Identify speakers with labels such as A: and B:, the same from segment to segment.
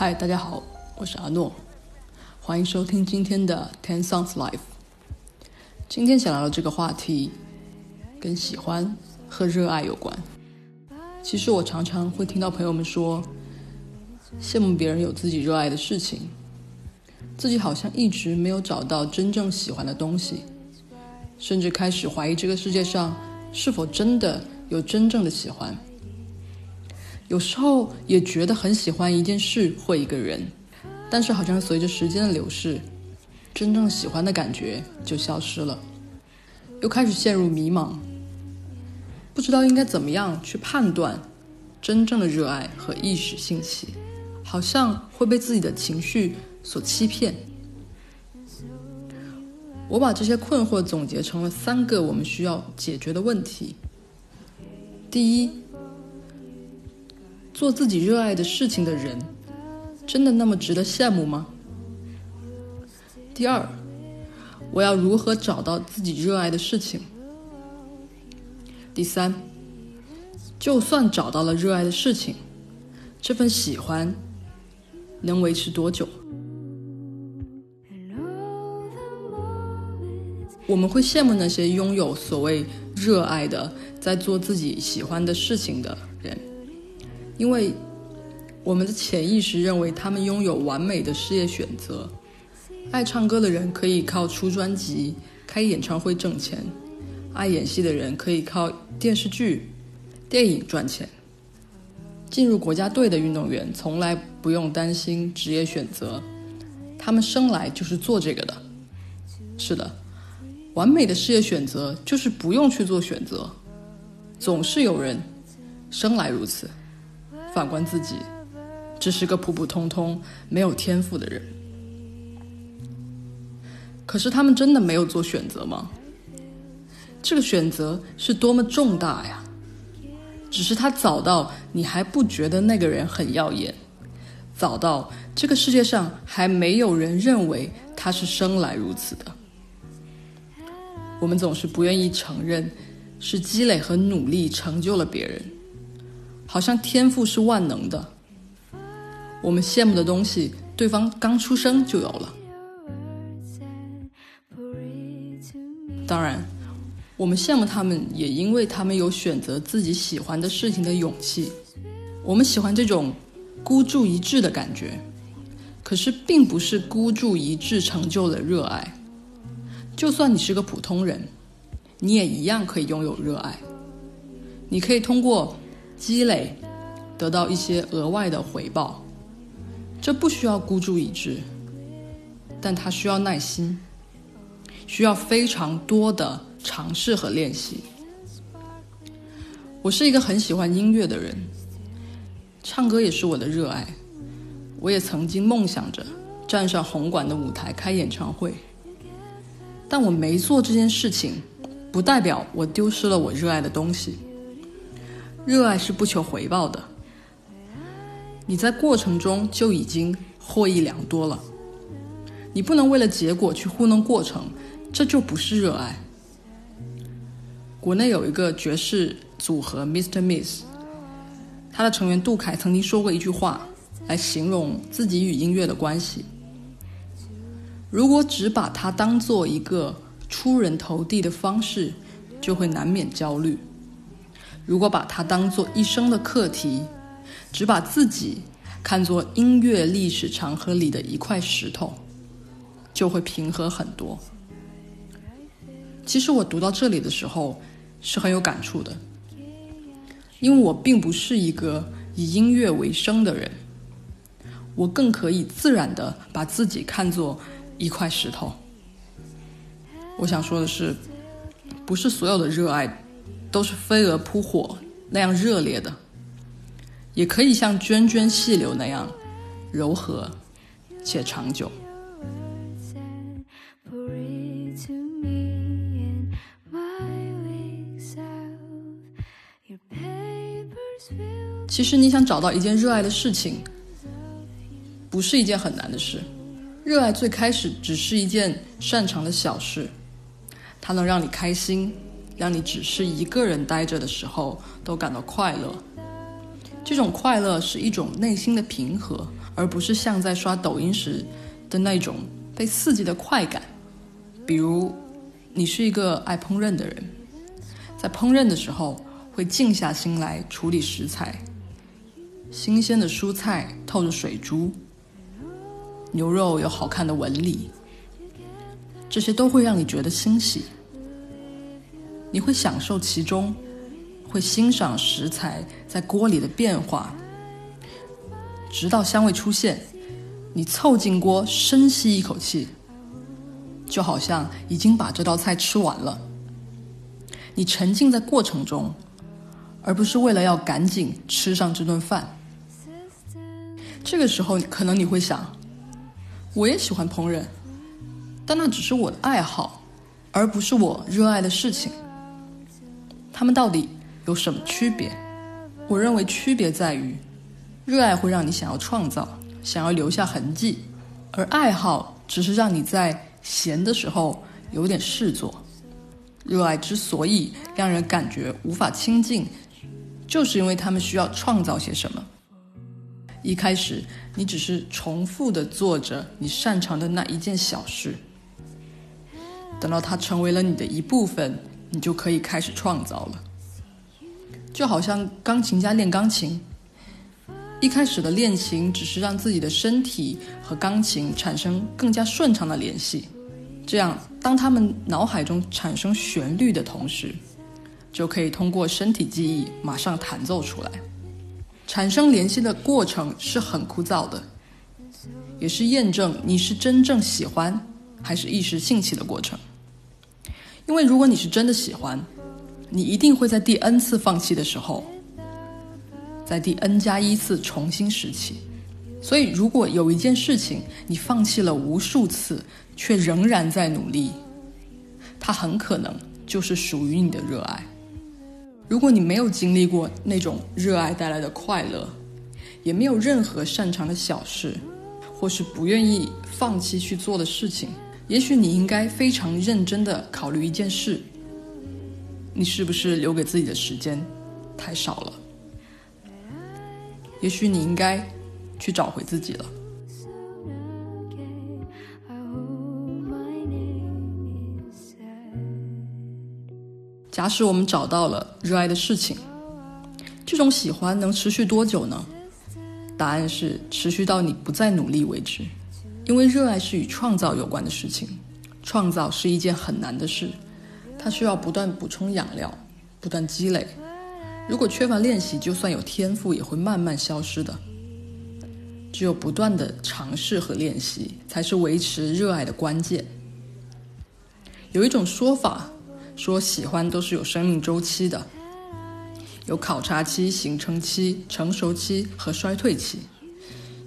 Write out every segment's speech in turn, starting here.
A: 嗨，大家好，我是阿诺，欢迎收听今天的 Ten Songs Live。今天想聊的这个话题跟喜欢和热爱有关。其实我常常会听到朋友们说，羡慕别人有自己热爱的事情，自己好像一直没有找到真正喜欢的东西，甚至开始怀疑这个世界上是否真的有真正的喜欢。有时候也觉得很喜欢一件事或一个人，但是好像随着时间的流逝，真正喜欢的感觉就消失了，又开始陷入迷茫，不知道应该怎么样去判断真正的热爱和一时兴起，好像会被自己的情绪所欺骗。我把这些困惑总结成了三个我们需要解决的问题。第一。做自己热爱的事情的人，真的那么值得羡慕吗？第二，我要如何找到自己热爱的事情？第三，就算找到了热爱的事情，这份喜欢能维持多久？我们会羡慕那些拥有所谓热爱的，在做自己喜欢的事情的。因为我们的潜意识认为他们拥有完美的事业选择，爱唱歌的人可以靠出专辑、开演唱会挣钱，爱演戏的人可以靠电视剧、电影赚钱。进入国家队的运动员从来不用担心职业选择，他们生来就是做这个的。是的，完美的事业选择就是不用去做选择，总是有人生来如此。反观自己，只是个普普通通、没有天赋的人。可是他们真的没有做选择吗？这个选择是多么重大呀！只是他早到你还不觉得那个人很耀眼，早到这个世界上还没有人认为他是生来如此的。我们总是不愿意承认，是积累和努力成就了别人。好像天赋是万能的，我们羡慕的东西，对方刚出生就有了。当然，我们羡慕他们，也因为他们有选择自己喜欢的事情的勇气。我们喜欢这种孤注一掷的感觉，可是并不是孤注一掷成就了热爱。就算你是个普通人，你也一样可以拥有热爱。你可以通过。积累，得到一些额外的回报，这不需要孤注一掷，但它需要耐心，需要非常多的尝试和练习。我是一个很喜欢音乐的人，唱歌也是我的热爱，我也曾经梦想着站上红馆的舞台开演唱会，但我没做这件事情，不代表我丢失了我热爱的东西。热爱是不求回报的，你在过程中就已经获益良多了。你不能为了结果去糊弄过程，这就不是热爱。国内有一个爵士组合 Mr. Miss，他的成员杜凯曾经说过一句话来形容自己与音乐的关系：如果只把它当做一个出人头地的方式，就会难免焦虑。如果把它当做一生的课题，只把自己看作音乐历史长河里的一块石头，就会平和很多。其实我读到这里的时候是很有感触的，因为我并不是一个以音乐为生的人，我更可以自然的把自己看作一块石头。我想说的是，不是所有的热爱。都是飞蛾扑火那样热烈的，也可以像涓涓细流那样柔和且长久。其实你想找到一件热爱的事情，不是一件很难的事。热爱最开始只是一件擅长的小事，它能让你开心。让你只是一个人待着的时候都感到快乐，这种快乐是一种内心的平和，而不是像在刷抖音时的那种被刺激的快感。比如，你是一个爱烹饪的人，在烹饪的时候会静下心来处理食材，新鲜的蔬菜透着水珠，牛肉有好看的纹理，这些都会让你觉得欣喜。你会享受其中。会欣赏食材在锅里的变化，直到香味出现，你凑近锅深吸一口气，就好像已经把这道菜吃完了。你沉浸在过程中，而不是为了要赶紧吃上这顿饭。这个时候，可能你会想，我也喜欢烹饪，但那只是我的爱好，而不是我热爱的事情。他们到底？有什么区别？我认为区别在于，热爱会让你想要创造，想要留下痕迹，而爱好只是让你在闲的时候有点事做。热爱之所以让人感觉无法亲近，就是因为他们需要创造些什么。一开始，你只是重复的做着你擅长的那一件小事，等到它成为了你的一部分，你就可以开始创造了。就好像钢琴家练钢琴，一开始的练琴只是让自己的身体和钢琴产生更加顺畅的联系，这样当他们脑海中产生旋律的同时，就可以通过身体记忆马上弹奏出来。产生联系的过程是很枯燥的，也是验证你是真正喜欢还是一时兴起的过程。因为如果你是真的喜欢。你一定会在第 n 次放弃的时候，在第 n 加一次重新拾起。所以，如果有一件事情你放弃了无数次，却仍然在努力，它很可能就是属于你的热爱。如果你没有经历过那种热爱带来的快乐，也没有任何擅长的小事，或是不愿意放弃去做的事情，也许你应该非常认真的考虑一件事。你是不是留给自己的时间太少了？也许你应该去找回自己了。假使我们找到了热爱的事情，这种喜欢能持续多久呢？答案是持续到你不再努力为止。因为热爱是与创造有关的事情，创造是一件很难的事。它需要不断补充养料，不断积累。如果缺乏练习，就算有天赋，也会慢慢消失的。只有不断的尝试和练习，才是维持热爱的关键。有一种说法说，喜欢都是有生命周期的，有考察期、形成期、成熟期和衰退期。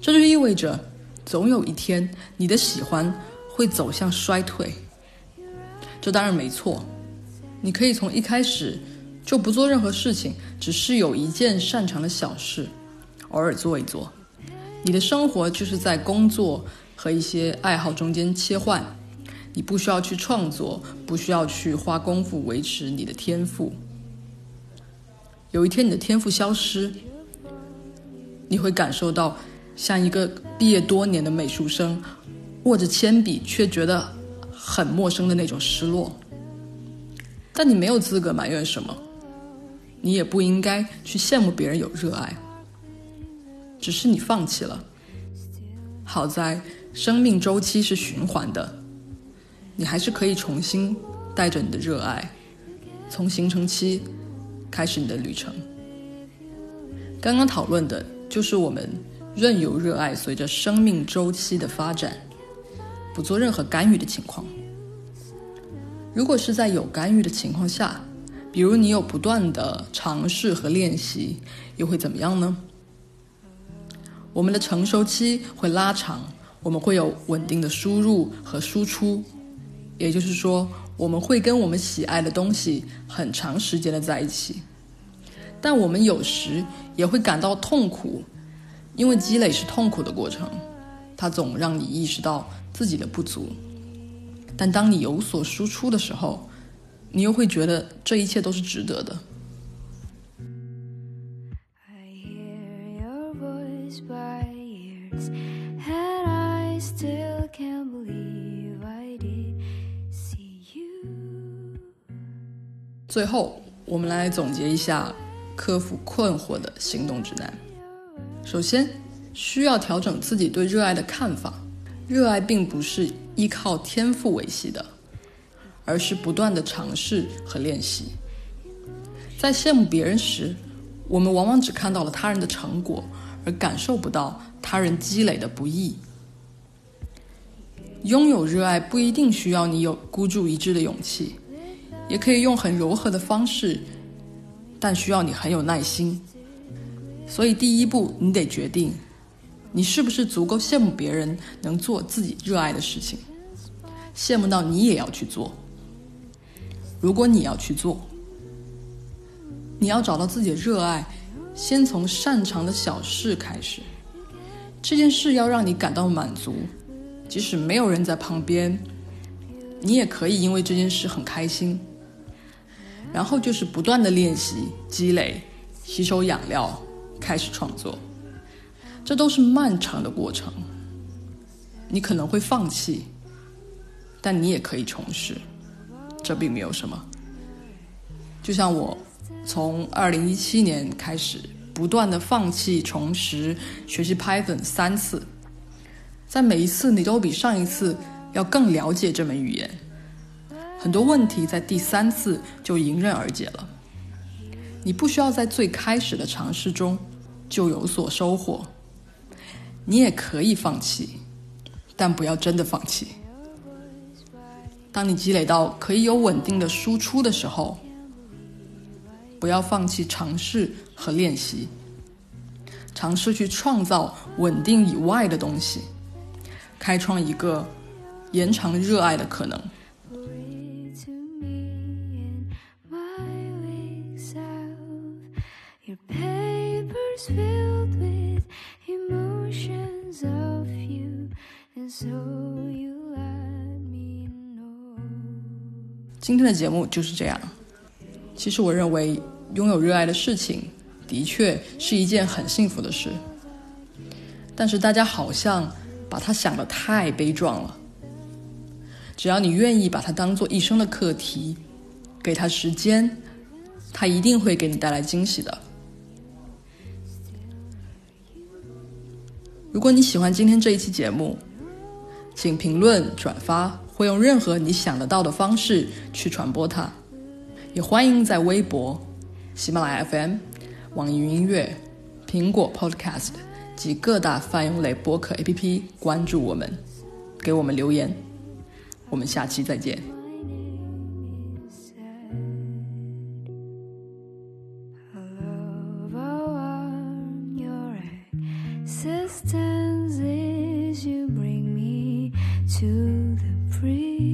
A: 这就意味着，总有一天，你的喜欢会走向衰退。这当然没错。你可以从一开始就不做任何事情，只是有一件擅长的小事，偶尔做一做。你的生活就是在工作和一些爱好中间切换，你不需要去创作，不需要去花功夫维持你的天赋。有一天你的天赋消失，你会感受到像一个毕业多年的美术生握着铅笔却觉得很陌生的那种失落。但你没有资格埋怨什么，你也不应该去羡慕别人有热爱，只是你放弃了。好在生命周期是循环的，你还是可以重新带着你的热爱，从形成期开始你的旅程。刚刚讨论的就是我们任由热爱随着生命周期的发展，不做任何干预的情况。如果是在有干预的情况下，比如你有不断的尝试和练习，又会怎么样呢？我们的成熟期会拉长，我们会有稳定的输入和输出，也就是说，我们会跟我们喜爱的东西很长时间的在一起。但我们有时也会感到痛苦，因为积累是痛苦的过程，它总让你意识到自己的不足。但当你有所输出的时候，你又会觉得这一切都是值得的。
B: by years, and I still can't believe I did see you.
A: 最后，我们来总结一下克服困惑的行动指南。首先，需要调整自己对热爱的看法。热爱并不是依靠天赋维系的，而是不断的尝试和练习。在羡慕别人时，我们往往只看到了他人的成果，而感受不到他人积累的不易。拥有热爱不一定需要你有孤注一掷的勇气，也可以用很柔和的方式，但需要你很有耐心。所以，第一步，你得决定。你是不是足够羡慕别人能做自己热爱的事情？羡慕到你也要去做。如果你要去做，你要找到自己的热爱，先从擅长的小事开始。这件事要让你感到满足，即使没有人在旁边，你也可以因为这件事很开心。然后就是不断的练习、积累、吸收养料，开始创作。这都是漫长的过程，你可能会放弃，但你也可以重试，这并没有什么。就像我从二零一七年开始，不断的放弃、重拾学习 Python 三次，在每一次你都比上一次要更了解这门语言，很多问题在第三次就迎刃而解了。你不需要在最开始的尝试中就有所收获。你也可以放弃，但不要真的放弃。当你积累到可以有稳定的输出的时候，不要放弃尝试和练习，尝试去创造稳定以外的东西，开创一个延长热爱的可能。今天的节目就是这样。其实我认为，拥有热爱的事情的确是一件很幸福的事。但是大家好像把它想的太悲壮了。只要你愿意把它当做一生的课题，给他时间，他一定会给你带来惊喜的。如果你喜欢今天这一期节目，请评论、转发，或用任何你想得到的方式去传播它。也欢迎在微博、喜马拉雅 FM、网易云音乐、苹果 Podcast 及各大泛用类播客 APP 关注我们，给我们留言。我们下期再见。to the breeze.